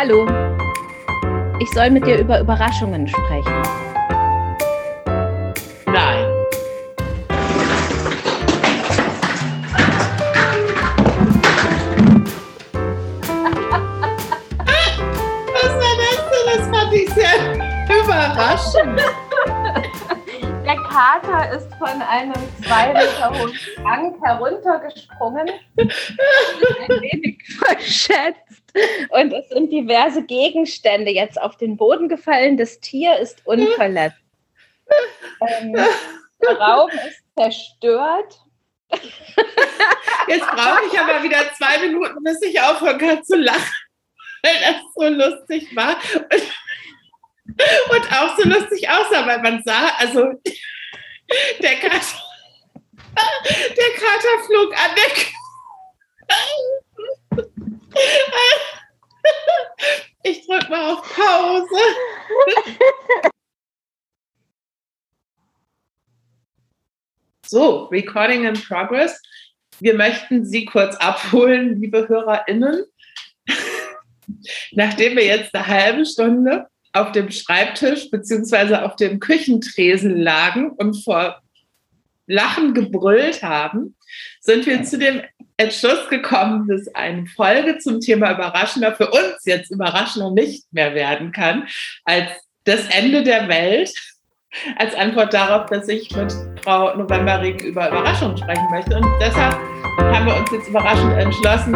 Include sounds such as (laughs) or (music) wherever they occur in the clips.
Hallo. Ich soll mit dir über Überraschungen sprechen. Nein. Was war das denn? Das fand ich sehr überraschend. Der Kater ist von einem zwei Meter hohen Schrank heruntergesprungen, (laughs) ein wenig verschätzt. Und es sind diverse Gegenstände jetzt auf den Boden gefallen. Das Tier ist unverletzt. Ähm, der Raum ist zerstört. Jetzt brauche ich aber wieder zwei Minuten, bis ich aufhören kann zu lachen, weil das so lustig war. Und, auch so lustig aussah, weil man sah, also der Kater, der Kater flog an der auf Pause. (laughs) So, Recording in Progress. Wir möchten Sie kurz abholen, liebe HörerInnen. (laughs) Nachdem wir jetzt eine halbe Stunde auf dem Schreibtisch beziehungsweise auf dem Küchentresen lagen und vor Lachen gebrüllt haben, sind wir zu dem Entschluss gekommen, dass eine Folge zum Thema Überraschender für uns jetzt überraschender nicht mehr werden kann, als das Ende der Welt, als Antwort darauf, dass ich mit Frau Novemberring über Überraschungen sprechen möchte. Und deshalb haben wir uns jetzt überraschend entschlossen,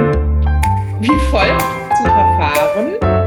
wie folgt zu verfahren.